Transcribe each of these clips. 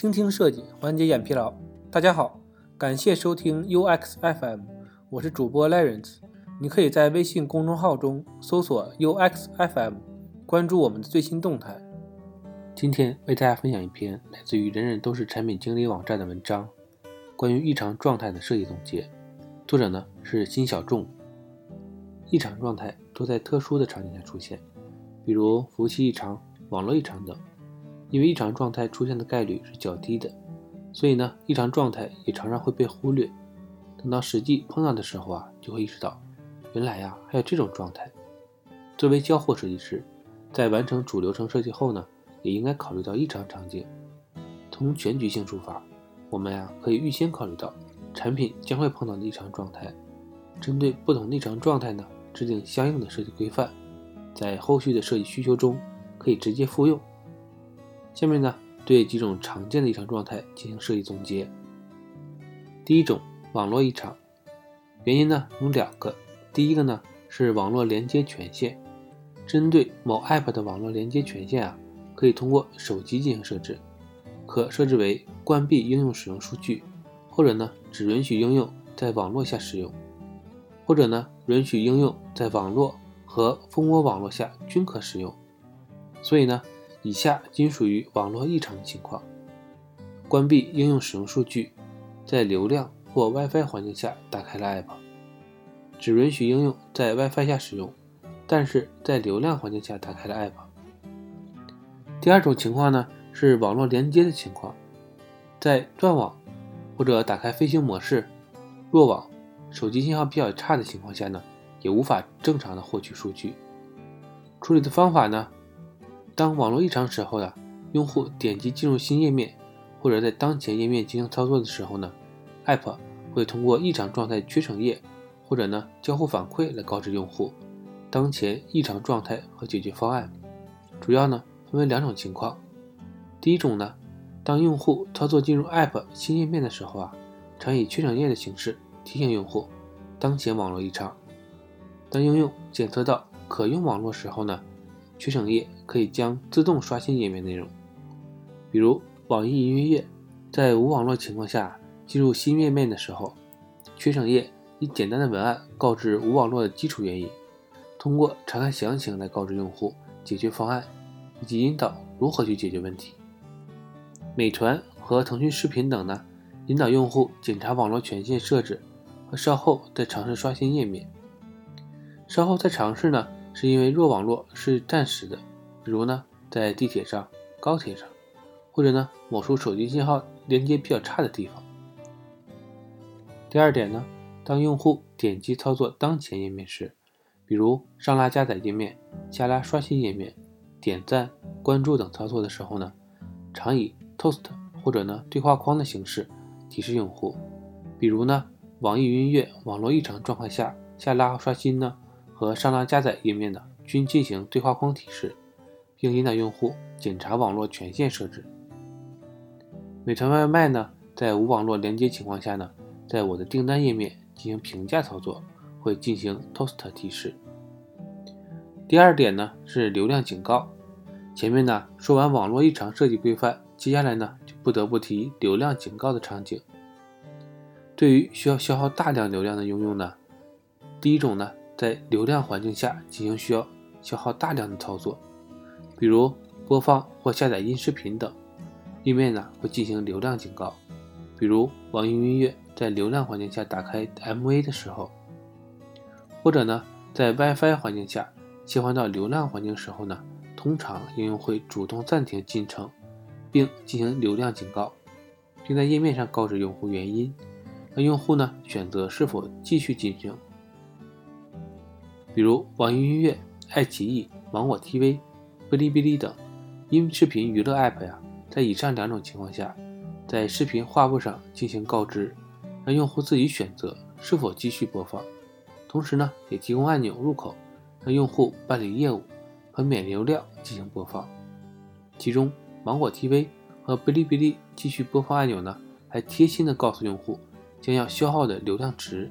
倾听设计，缓解眼疲劳。大家好，感谢收听 UX FM，我是主播 Lawrence。你可以在微信公众号中搜索 UX FM，关注我们的最新动态。今天为大家分享一篇来自于人人都是产品经理网站的文章，关于异常状态的设计总结。作者呢是金小众。异常状态多在特殊的场景下出现，比如服务器异常、网络异常等。因为异常状态出现的概率是较低的，所以呢，异常状态也常常会被忽略。等到实际碰到的时候啊，就会意识到，原来呀还有这种状态。作为交互设计师，在完成主流程设计后呢，也应该考虑到异常场景。从全局性出发，我们呀可以预先考虑到产品将会碰到的异常状态，针对不同异常状态呢，制定相应的设计规范，在后续的设计需求中可以直接复用。下面呢，对几种常见的异常状态进行设计总结。第一种，网络异常，原因呢有两个。第一个呢是网络连接权限，针对某 App 的网络连接权限啊，可以通过手机进行设置，可设置为关闭应用使用数据，或者呢只允许应用在网络下使用，或者呢允许应用在网络和蜂窝网络下均可使用。所以呢。以下均属于网络异常的情况：关闭应用使用数据，在流量或 WiFi 环境下打开了 App，只允许应用在 WiFi 下使用，但是在流量环境下打开了 App。第二种情况呢是网络连接的情况，在断网或者打开飞行模式、弱网、手机信号比较差的情况下呢，也无法正常的获取数据。处理的方法呢？当网络异常时候呢用户点击进入新页面，或者在当前页面进行操作的时候呢，App 会通过异常状态缺省页或者呢交互反馈来告知用户当前异常状态和解决方案。主要呢分为两种情况。第一种呢，当用户操作进入 App 新页面的时候啊，常以缺省页的形式提醒用户当前网络异常。当应用检测到可用网络时候呢。缺省页可以将自动刷新页面内容，比如网易云音乐在无网络情况下进入新页面的时候，缺省页以简单的文案告知无网络的基础原因，通过查看详情来告知用户解决方案以及引导如何去解决问题。美团和腾讯视频等呢，引导用户检查网络权限设置和稍后再尝试刷新页面，稍后再尝试呢。是因为弱网络是暂时的，比如呢，在地铁上、高铁上，或者呢，某处手机信号连接比较差的地方。第二点呢，当用户点击操作当前页面时，比如上拉加载页面、下拉刷新页面、点赞、关注等操作的时候呢，常以 Toast 或者呢对话框的形式提示用户，比如呢，网易云音乐网络异常状况下下拉刷新呢。和上拉加载页面的均进行对话框提示，并引导用户检查网络权限设置。美团外卖呢，在无网络连接情况下呢，在我的订单页面进行评价操作，会进行 Toast 提示。第二点呢是流量警告。前面呢说完网络异常设计规范，接下来呢就不得不提流量警告的场景。对于需要消耗大量流量的应用呢，第一种呢。在流量环境下进行需要消耗大量的操作，比如播放或下载音视频等，页面呢会进行流量警告。比如网易云音乐在流量环境下打开 MV 的时候，或者呢在 WiFi 环境下切换到流量环境时候呢，通常应用会主动暂停进程，并进行流量警告，并在页面上告知用户原因，让用户呢选择是否继续进行。比如网易音乐、爱奇艺、芒果 TV、哔哩哔哩等音视频娱乐 App 呀，在以上两种情况下，在视频画布上进行告知，让用户自己选择是否继续播放。同时呢，也提供按钮入口，让用户办理业务和免流量进行播放。其中，芒果 TV 和哔哩哔哩继续播放按钮呢，还贴心的告诉用户将要消耗的流量值。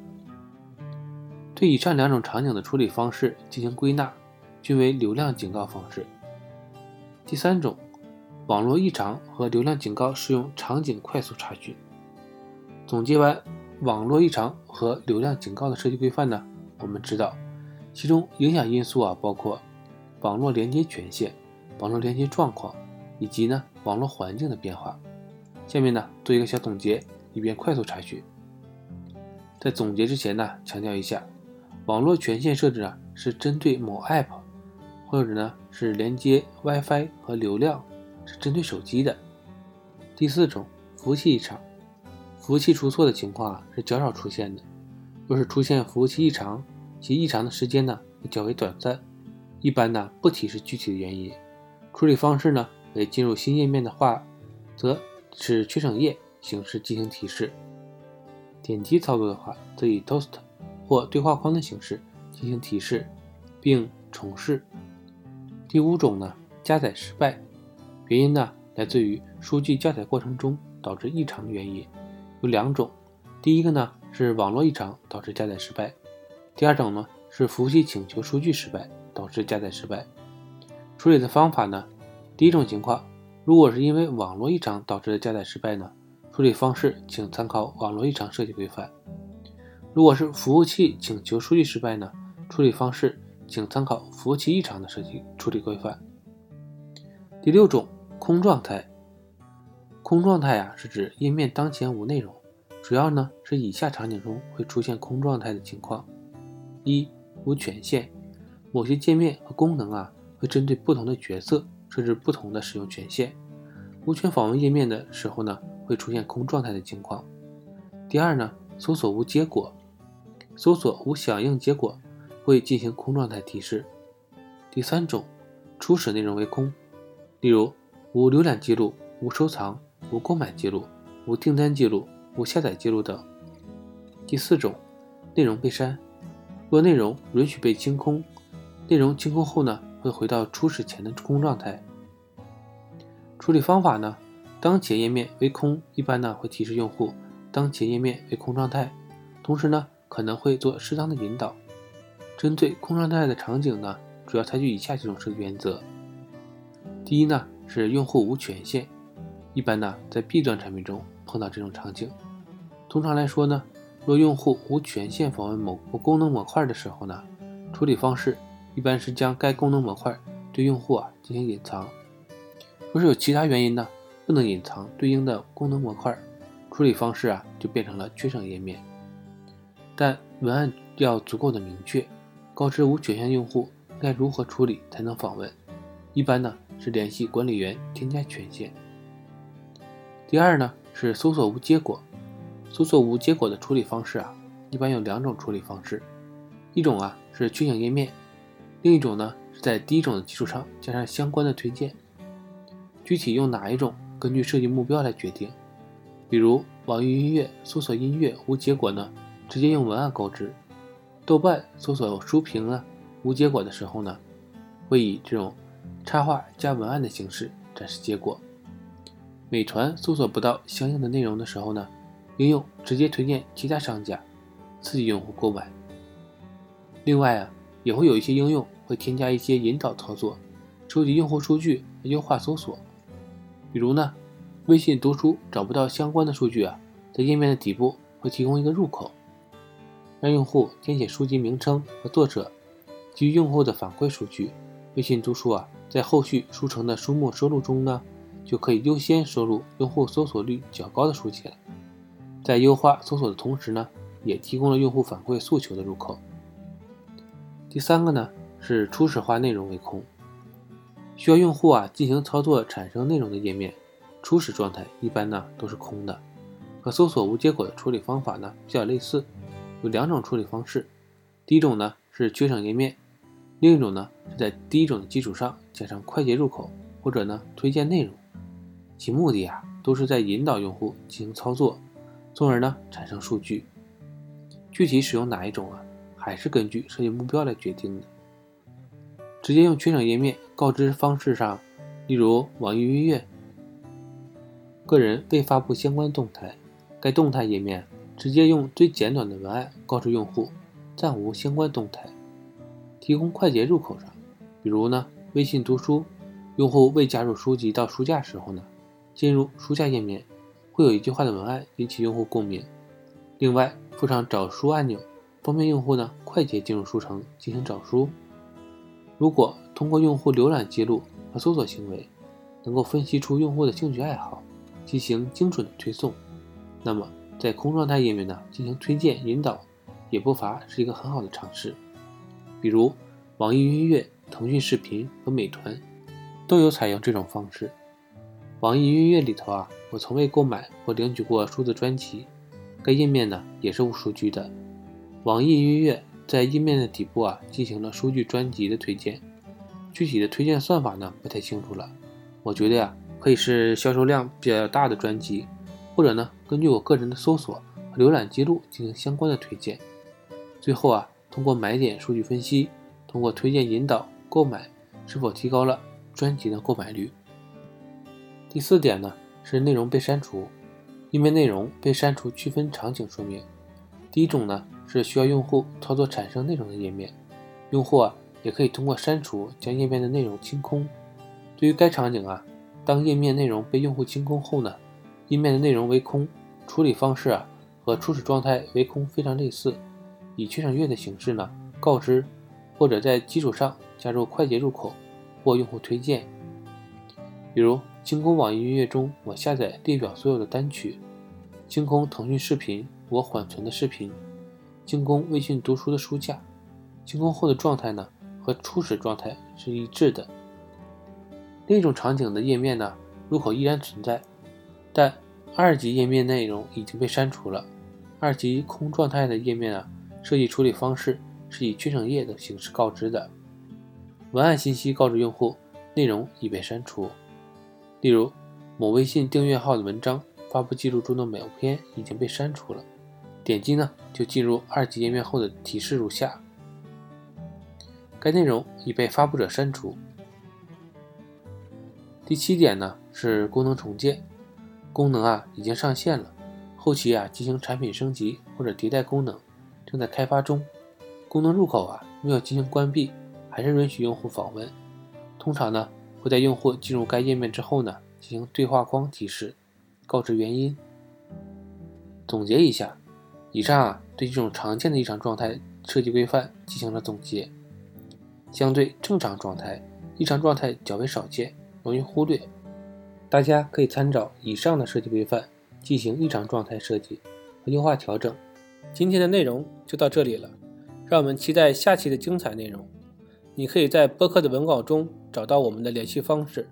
对以上两种场景的处理方式进行归纳，均为流量警告方式。第三种，网络异常和流量警告适用场景快速查询。总结完网络异常和流量警告的设计规范呢，我们知道，其中影响因素啊包括网络连接权限、网络连接状况以及呢网络环境的变化。下面呢做一个小总结，以便快速查询。在总结之前呢，强调一下，网络权限设置啊是针对某 app，或者呢是连接 WiFi 和流量。是针对手机的。第四种，服务器异常，服务器出错的情况啊是较少出现的。若是出现服务器异常，其异常的时间呢会较为短暂，一般呢不提示具体的原因。处理方式呢为进入新页面的话，则是缺省页形式进行提示；点击操作的话，则以 Toast 或对话框的形式进行提示，并重试。第五种呢，加载失败。原因呢，来自于数据加载过程中导致异常的原因有两种。第一个呢是网络异常导致加载失败，第二种呢是服务器请求数据失败导致加载失败。处理的方法呢，第一种情况，如果是因为网络异常导致的加载失败呢，处理方式请参考网络异常设计规范；如果是服务器请求数据失败呢，处理方式请参考服务器异常的设计处理规范。第六种。空状态，空状态啊，是指页面当前无内容，主要呢是以下场景中会出现空状态的情况：一、无权限，某些界面和功能啊会针对不同的角色设置不同的使用权限。无权访问页面的时候呢，会出现空状态的情况。第二呢，搜索无结果，搜索无响应结果会进行空状态提示。第三种，初始内容为空，例如。无浏览记录、无收藏、无购买记录、无订单记录、无下载记录等。第四种，内容被删。若内容允许被清空，内容清空后呢，会回到初始前的空状态。处理方法呢，当前页面为空，一般呢会提示用户当前页面为空状态，同时呢可能会做适当的引导。针对空状态的场景呢，主要采取以下几种设计原则。第一呢。是用户无权限，一般呢在 B 端产品中碰到这种场景。通常来说呢，若用户无权限访问某个功能模块的时候呢，处理方式一般是将该功能模块对用户啊进行隐藏。若是有其他原因呢，不能隐藏对应的功能模块，处理方式啊就变成了缺省页面。但文案要足够的明确，告知无权限用户该如何处理才能访问。一般呢。是联系管理员添加权限。第二呢是搜索无结果，搜索无结果的处理方式啊，一般有两种处理方式，一种啊是缺省页面，另一种呢是在第一种的基础上加上相关的推荐。具体用哪一种，根据设计目标来决定。比如网易音乐搜索音乐无结果呢，直接用文案告知；豆瓣搜索书评啊无结果的时候呢，会以这种。插画加文案的形式展示结果。美团搜索不到相应的内容的时候呢，应用直接推荐其他商家，刺激用户购买。另外啊，也会有一些应用会添加一些引导操作，收集用户数据，优化搜索。比如呢，微信读书找不到相关的数据啊，在页面的底部会提供一个入口，让用户填写书籍名称和作者，基于用户的反馈数据，微信读书啊。在后续书城的书目收录中呢，就可以优先收录用户搜索率较高的书籍了。在优化搜索的同时呢，也提供了用户反馈诉求的入口。第三个呢是初始化内容为空，需要用户啊进行操作产生内容的页面，初始状态一般呢都是空的，和搜索无结果的处理方法呢比较类似，有两种处理方式。第一种呢是缺省页面。另一种呢，是在第一种的基础上加上快捷入口，或者呢推荐内容，其目的啊都是在引导用户进行操作，从而呢产生数据。具体使用哪一种啊，还是根据设计目标来决定的。直接用缺省页面告知方式上，例如网易云音乐，个人未发布相关动态，该动态页面直接用最简短的文案告知用户暂无相关动态。提供快捷入口上，比如呢，微信读书用户未加入书籍到书架时候呢，进入书架页面会有一句话的文案引起用户共鸣。另外，附上找书按钮，方便用户呢快捷进入书城进行找书。如果通过用户浏览记录和搜索行为，能够分析出用户的兴趣爱好，进行精准的推送，那么在空状态页面呢进行推荐引导，也不乏是一个很好的尝试。比如网易音乐、腾讯视频和美团。都有采用这种方式。网易音乐里头啊，我从未购买或领取过数字专辑，该页面呢也是无数据的。网易音乐在页面的底部啊进行了数据专辑的推荐，具体的推荐算法呢不太清楚了。我觉得呀，可以是销售量比较大的专辑，或者呢根据我个人的搜索和浏览记录进行相关的推荐。最后啊，通过买点数据分析，通过推荐引导购买，是否提高了？专辑的购买率。第四点呢是内容被删除，页面内容被删除区分场景说明。第一种呢是需要用户操作产生内容的页面，用户啊也可以通过删除将页面的内容清空。对于该场景啊，当页面内容被用户清空后呢，页面的内容为空，处理方式啊和初始状态为空非常类似，以缺省页的形式呢告知，或者在基础上加入快捷入口。或用户推荐，比如清空网易音乐中我下载列表所有的单曲，清空腾讯视频我缓存的视频，清空微信读书的书架。清空后的状态呢和初始状态是一致的。另一种场景的页面呢入口依然存在，但二级页面内容已经被删除了。二级空状态的页面啊设计处理方式是以缺省页的形式告知的。文案信息告知用户，内容已被删除。例如，某微信订阅号的文章发布记录中的某篇已经被删除了。点击呢，就进入二级页面后的提示如下：该内容已被发布者删除。第七点呢是功能重建，功能啊已经上线了，后期啊进行产品升级或者迭代功能，正在开发中。功能入口啊没有进行关闭。还是允许用户访问。通常呢，会在用户进入该页面之后呢，进行对话框提示，告知原因。总结一下，以上啊对这种常见的异常状态设计规范进行了总结。相对正常状态，异常状态较为少见，容易忽略。大家可以参照以上的设计规范进行异常状态设计和优化调整。今天的内容就到这里了，让我们期待下期的精彩内容。你可以在播客的文稿中找到我们的联系方式，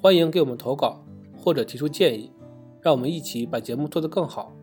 欢迎给我们投稿或者提出建议，让我们一起把节目做得更好。